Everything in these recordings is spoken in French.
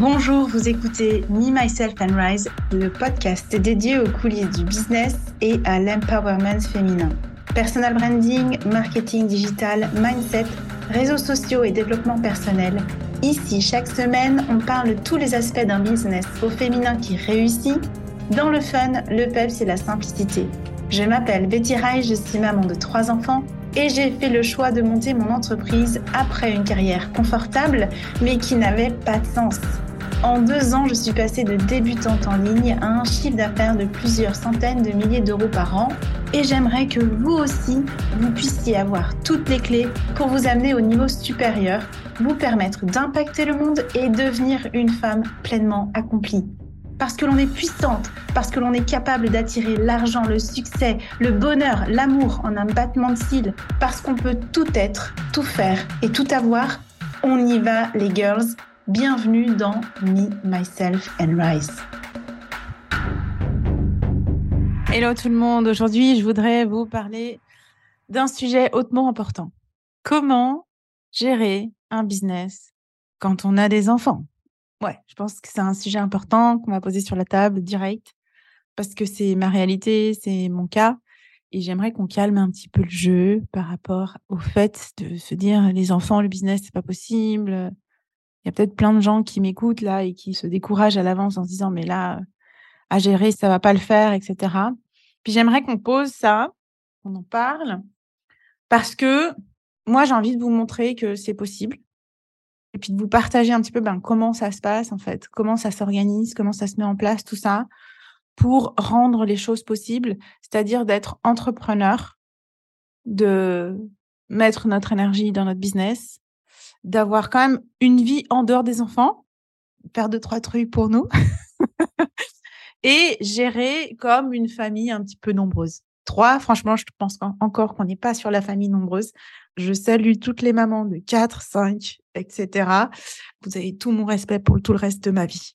Bonjour, vous écoutez Me, Myself and Rise, le podcast dédié aux coulisses du business et à l'empowerment féminin. Personal branding, marketing digital, mindset, réseaux sociaux et développement personnel. Ici, chaque semaine, on parle de tous les aspects d'un business au féminin qui réussit, dans le fun, le peps et la simplicité. Je m'appelle Betty Rai, je suis maman de trois enfants et j'ai fait le choix de monter mon entreprise après une carrière confortable mais qui n'avait pas de sens. En deux ans, je suis passée de débutante en ligne à un chiffre d'affaires de plusieurs centaines de milliers d'euros par an. Et j'aimerais que vous aussi, vous puissiez avoir toutes les clés pour vous amener au niveau supérieur, vous permettre d'impacter le monde et devenir une femme pleinement accomplie. Parce que l'on est puissante, parce que l'on est capable d'attirer l'argent, le succès, le bonheur, l'amour en un battement de cils, parce qu'on peut tout être, tout faire et tout avoir, on y va les girls. Bienvenue dans Me, Myself and Rise. Hello tout le monde, aujourd'hui je voudrais vous parler d'un sujet hautement important. Comment gérer un business quand on a des enfants? Ouais, je pense que c'est un sujet important qu'on va poser sur la table direct parce que c'est ma réalité, c'est mon cas. Et j'aimerais qu'on calme un petit peu le jeu par rapport au fait de se dire les enfants, le business, c'est pas possible. Il y a peut-être plein de gens qui m'écoutent là et qui se découragent à l'avance en se disant mais là, à gérer, ça va pas le faire, etc. Puis j'aimerais qu'on pose ça, qu'on en parle, parce que moi j'ai envie de vous montrer que c'est possible et puis de vous partager un petit peu ben, comment ça se passe en fait, comment ça s'organise, comment ça se met en place, tout ça, pour rendre les choses possibles, c'est-à-dire d'être entrepreneur, de mettre notre énergie dans notre business, d'avoir quand même une vie en dehors des enfants, faire deux, trois trucs pour nous, et gérer comme une famille un petit peu nombreuse. Trois, franchement, je pense encore qu'on n'est pas sur la famille nombreuse. Je salue toutes les mamans de 4, 5, etc. Vous avez tout mon respect pour tout le reste de ma vie.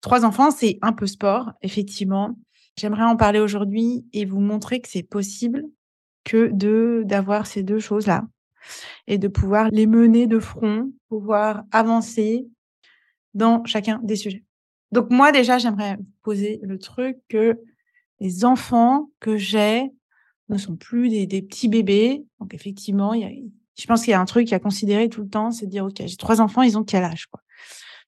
Trois enfants, c'est un peu sport, effectivement. J'aimerais en parler aujourd'hui et vous montrer que c'est possible que d'avoir ces deux choses-là et de pouvoir les mener de front, pouvoir avancer dans chacun des sujets. Donc moi déjà, j'aimerais poser le truc que les enfants que j'ai ne sont plus des, petits bébés. Donc effectivement, y a, je pense qu'il y a un truc à considérer tout le temps, c'est de dire ok, j'ai trois enfants, ils ont quel âge.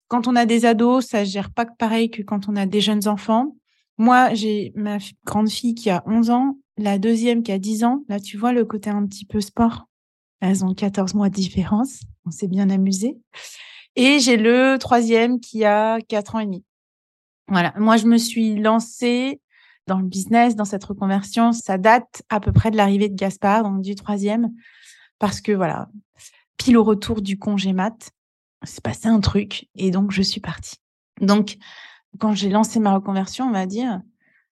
Quand on a des ados, ça ne gère pas pareil que quand on a des jeunes enfants. Moi, j'ai ma grande fille qui a 11 ans, la deuxième qui a 10 ans. Là, tu vois le côté un petit peu sport. Elles ont 14 mois de différence. On s'est bien amusé. Et j'ai le troisième qui a 4 ans et demi. Voilà. Moi, je me suis lancée dans le business, dans cette reconversion, ça date à peu près de l'arrivée de Gaspard, donc du troisième, parce que voilà, pile au retour du congé mat, c'est passé un truc et donc je suis partie. Donc, quand j'ai lancé ma reconversion, on va dire,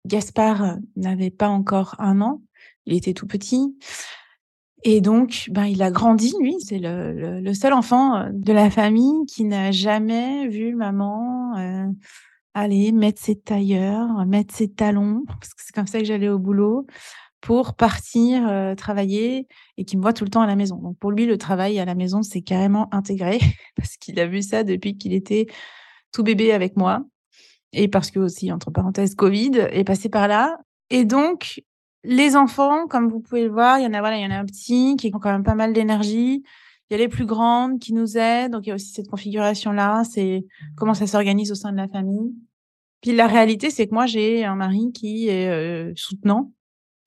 Gaspard n'avait pas encore un an, il était tout petit. Et donc, ben, il a grandi, lui. C'est le, seul enfant de la famille qui n'a jamais vu maman euh, aller mettre ses tailleurs, mettre ses talons, parce que c'est comme ça que j'allais au boulot, pour partir euh, travailler et qui me voit tout le temps à la maison. Donc pour lui, le travail à la maison, c'est carrément intégré, parce qu'il a vu ça depuis qu'il était tout bébé avec moi, et parce que aussi, entre parenthèses, Covid est passé par là. Et donc, les enfants, comme vous pouvez le voir, il y en a, voilà, il y en a un petit qui a quand même pas mal d'énergie. Il y a les plus grandes qui nous aident. Donc, il y a aussi cette configuration-là. C'est comment ça s'organise au sein de la famille. Puis la réalité, c'est que moi, j'ai un mari qui est euh, soutenant,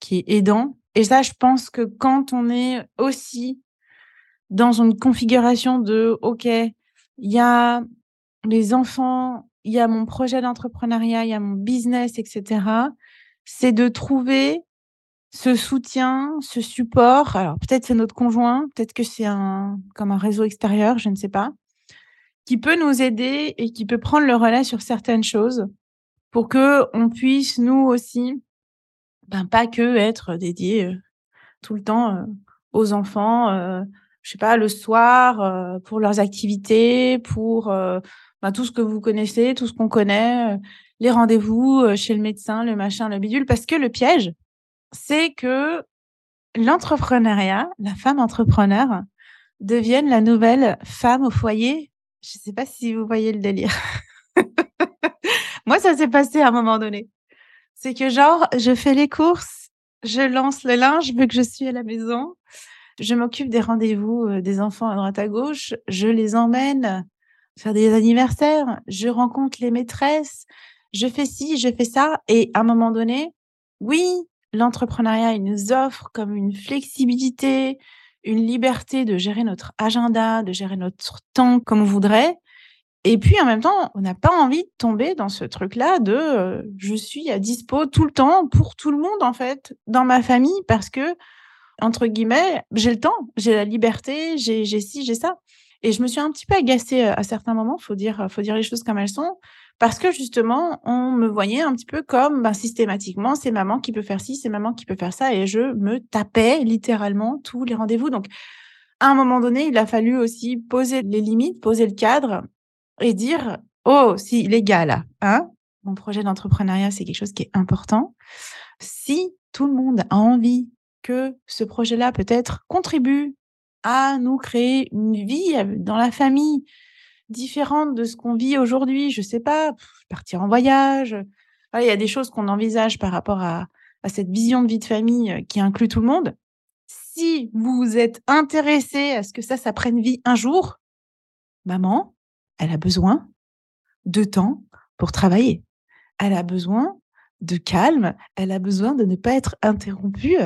qui est aidant. Et ça, je pense que quand on est aussi dans une configuration de, OK, il y a les enfants, il y a mon projet d'entrepreneuriat, il y a mon business, etc., c'est de trouver ce soutien, ce support. Alors peut-être c'est notre conjoint, peut-être que c'est un comme un réseau extérieur, je ne sais pas, qui peut nous aider et qui peut prendre le relais sur certaines choses pour que on puisse nous aussi, ben pas que être dédié euh, tout le temps euh, aux enfants, euh, je sais pas le soir pour leurs activités, pour ben, tout ce que vous connaissez, tout ce qu'on connaît, les rendez-vous chez le médecin, le machin, le bidule, parce que le piège, c'est que l'entrepreneuriat, la femme entrepreneur, devienne la nouvelle femme au foyer. Je ne sais pas si vous voyez le délire. Moi, ça s'est passé à un moment donné. C'est que genre, je fais les courses, je lance le linge vu que je suis à la maison, je m'occupe des rendez-vous euh, des enfants à droite à gauche, je les emmène faire des anniversaires, je rencontre les maîtresses, je fais ci, je fais ça. Et à un moment donné, oui, l'entrepreneuriat, il nous offre comme une flexibilité, une liberté de gérer notre agenda, de gérer notre temps comme on voudrait. Et puis en même temps, on n'a pas envie de tomber dans ce truc-là de euh, je suis à dispo tout le temps pour tout le monde en fait dans ma famille parce que entre guillemets, j'ai le temps, j'ai la liberté, j'ai ci, j'ai ça. Et je me suis un petit peu agacée euh, à certains moments, faut dire, faut dire les choses comme elles sont, parce que justement, on me voyait un petit peu comme ben, systématiquement, c'est maman qui peut faire ci, c'est maman qui peut faire ça, et je me tapais littéralement tous les rendez-vous. Donc, à un moment donné, il a fallu aussi poser les limites, poser le cadre et dire, oh, si les gars là, hein, mon projet d'entrepreneuriat, c'est quelque chose qui est important. Si tout le monde a envie que ce projet-là peut-être contribue à nous créer une vie dans la famille différente de ce qu'on vit aujourd'hui. Je sais pas, partir en voyage. il y a des choses qu'on envisage par rapport à, cette vision de vie de famille euh, qui inclut tout le monde. Si vous êtes intéressé à ce que ça, ça prenne vie un jour, maman, elle a besoin de temps pour travailler. Elle a besoin de calme. Elle a besoin de ne pas être interrompue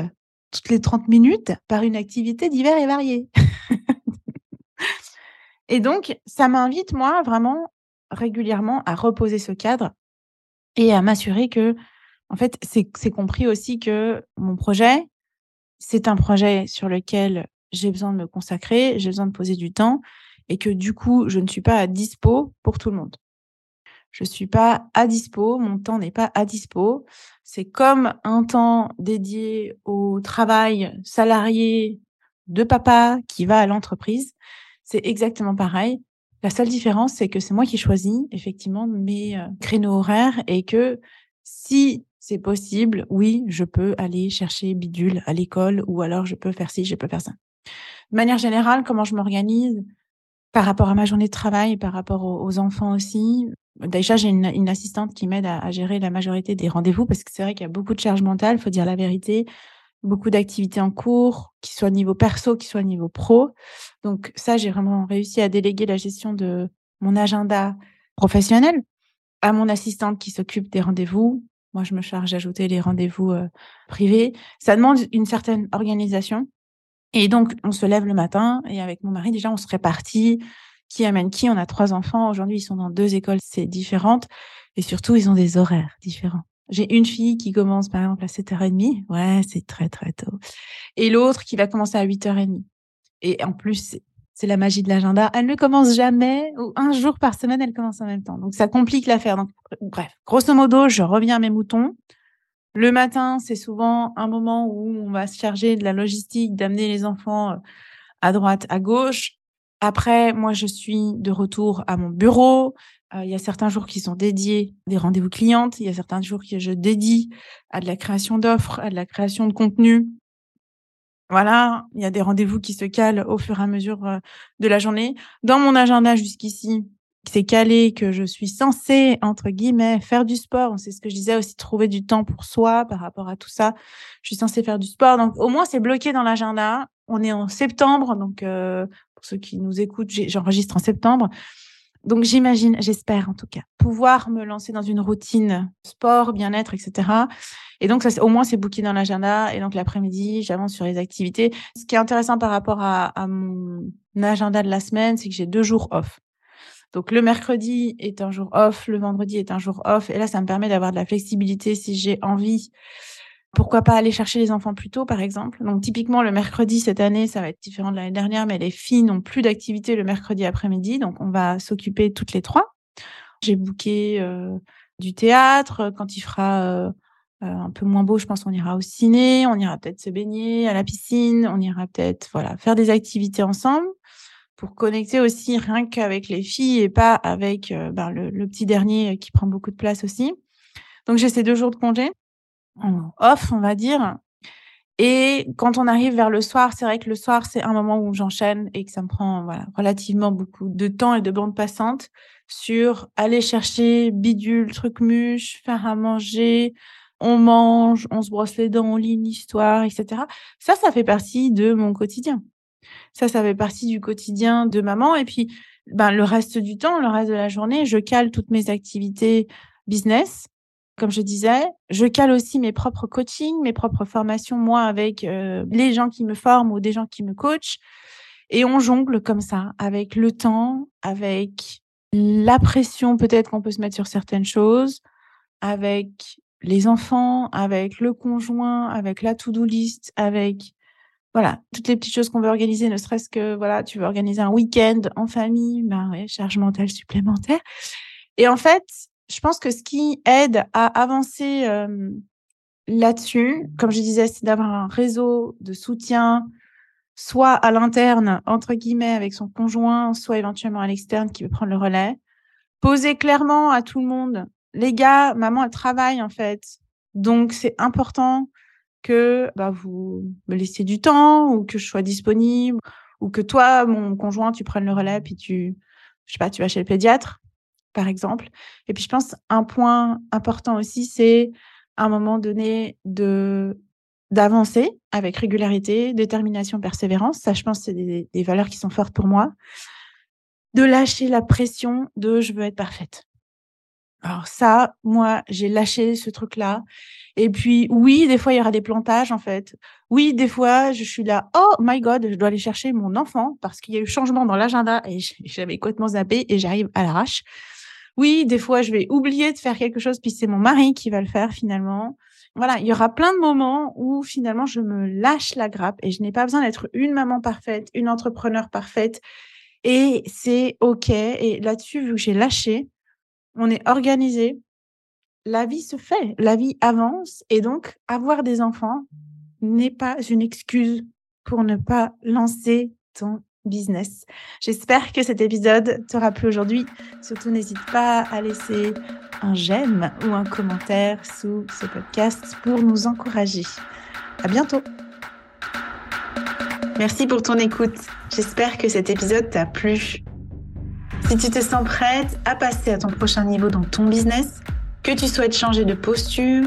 toutes les 30 minutes par une activité divers et variée. et donc, ça m'invite, moi, vraiment régulièrement à reposer ce cadre et à m'assurer que, en fait, c'est compris aussi que mon projet, c'est un projet sur lequel j'ai besoin de me consacrer, j'ai besoin de poser du temps et que du coup, je ne suis pas à dispo pour tout le monde. Je suis pas à dispo, mon temps n'est pas à dispo. C'est comme un temps dédié au travail salarié de papa qui va à l'entreprise. C'est exactement pareil. La seule différence, c'est que c'est moi qui choisis effectivement mes euh, créneaux horaires et que si c'est possible, oui, je peux aller chercher bidule à l'école ou alors je peux faire ci, je peux faire ça. De manière générale, comment je m'organise par rapport à ma journée de travail, par rapport aux enfants aussi, Déjà, j'ai une, assistante qui m'aide à, gérer la majorité des rendez-vous parce que c'est vrai qu'il y a beaucoup de charge mentale, faut dire la vérité, beaucoup d'activités en cours, qui soient niveau perso, qui soient niveau pro. Donc ça, j'ai vraiment réussi à déléguer la gestion de mon agenda professionnel à mon assistante qui s'occupe des rendez-vous. Moi, je me charge d'ajouter les rendez-vous euh, privés. Ça demande une certaine organisation. Et donc, on se lève le matin et avec mon mari, déjà, on se répartit qui amène qui. On a trois enfants. Aujourd'hui, ils sont dans deux écoles, c'est différentes. Et surtout, ils ont des horaires différents. J'ai une fille qui commence, par exemple, à 7h30. Ouais, c'est très, très tôt. Et l'autre qui va commencer à 8h30. Et en plus, c'est la magie de l'agenda. Elle ne commence jamais, ou un jour par semaine, elle commence en même temps. Donc, ça complique l'affaire. Donc, bref, grosso modo, je reviens à mes moutons. Le matin, c'est souvent un moment où on va se charger de la logistique, d'amener les enfants euh, à droite, à gauche. Après, moi, je suis de retour à mon bureau. Euh, il y a certains jours qui sont dédiés à des rendez-vous clientes. Il y a certains jours que je dédie à de la création d'offres, à de la création de contenu. Voilà, il y a des rendez-vous qui se calent au fur et à mesure euh, de la journée. Dans mon agenda jusqu'ici, c'est calé que je suis censée, entre guillemets, faire du sport. C'est ce que je disais aussi, trouver du temps pour soi par rapport à tout ça. Je suis censée faire du sport. Donc, au moins, c'est bloqué dans l'agenda. On est en septembre, donc euh, pour ceux qui nous écoutent, j'enregistre en septembre. Donc j'imagine, j'espère en tout cas, pouvoir me lancer dans une routine sport, bien-être, etc. Et donc ça, au moins c'est booké dans l'agenda. Et donc l'après-midi, j'avance sur les activités. Ce qui est intéressant par rapport à, à mon agenda de la semaine, c'est que j'ai deux jours off. Donc le mercredi est un jour off, le vendredi est un jour off. Et là, ça me permet d'avoir de la flexibilité si j'ai envie pourquoi pas aller chercher les enfants plus tôt, par exemple Donc, typiquement, le mercredi, cette année, ça va être différent de l'année dernière, mais les filles n'ont plus d'activité le mercredi après-midi. Donc, on va s'occuper toutes les trois. J'ai booké euh, du théâtre. Quand il fera euh, euh, un peu moins beau, je pense qu'on ira au ciné, on ira peut-être se baigner à la piscine, on ira peut-être voilà faire des activités ensemble pour connecter aussi rien qu'avec les filles et pas avec ben, le, le, petit dernier qui prend beaucoup de place aussi. Donc j'ai ces deux jours de congé off, on va dire. Et quand on arrive vers le soir, c'est vrai que le soir, c'est un moment où j'enchaîne et que ça me prend voilà, relativement beaucoup de temps et de bande passante sur aller chercher bidule, truc muche, faire à manger, on mange, on se brosse les dents, on lit une histoire, etc. Ça, ça fait partie de mon quotidien. Ça, ça fait partie du quotidien de maman. Et puis, ben, le reste du temps, le reste de la journée, je cale toutes mes activités business comme je disais. Je cale aussi mes propres coachings, mes propres formations, moi, avec euh, les gens qui me forment ou des gens qui me coachent. Et on jongle comme ça, avec le temps, avec la pression peut-être qu'on peut se mettre sur certaines choses, avec les enfants, avec le conjoint, avec la to-do list, avec voilà, toutes les petites choses qu'on veut organiser, ne serait-ce que voilà, tu veux organiser un week-end en famille, ben ouais, charge mentale supplémentaire. Et en fait, je pense que ce qui aide à avancer là-dessus, comme je disais, c'est d'avoir un réseau de soutien, soit à l'interne, entre guillemets, avec son conjoint, soit éventuellement à l'externe qui veut prendre le relais. Poser clairement à tout le monde, les gars, maman, elle travaille en fait. Donc, c'est important que bah, vous me laissiez du temps ou que je sois disponible ou que toi, mon conjoint, tu prennes le relais puis tu, je sais pas, tu vas chez le pédiatre par exemple. Et puis, je pense un point important aussi, c'est à un moment donné de d'avancer avec régularité, détermination, persévérance. Ça, je pense, c'est des, des, valeurs qui sont fortes pour moi. De lâcher la pression de je veux être parfaite. Alors ça, moi, j'ai lâché ce truc-là. Et puis, oui, des fois, il y aura des plantages, en fait. Oui, des fois, je suis là, oh my God, je dois aller chercher mon enfant parce qu'il y a eu changement dans l'agenda et j'avais complètement zappé et j'arrive à l'arrache. Oui, des fois, je vais oublier de faire quelque chose, puis c'est mon mari qui va le faire finalement. Voilà, il y aura plein de moments où finalement je me lâche la grappe et je n'ai pas besoin d'être une maman parfaite, une entrepreneur parfaite. Et c'est OK. Et là-dessus, vu que j'ai lâché, on est organisé. La vie se fait, la vie avance. Et donc, avoir des enfants n'est pas une excuse pour ne pas lancer ton business. J'espère que cet épisode t'aura plu aujourd'hui. Surtout, n'hésite pas à laisser un j'aime ou un commentaire sous ce podcast pour nous encourager. À bientôt. Merci pour ton écoute. J'espère que cet épisode t'a plu. Si tu te sens prête à passer à ton prochain niveau dans ton business, que tu souhaites changer de posture,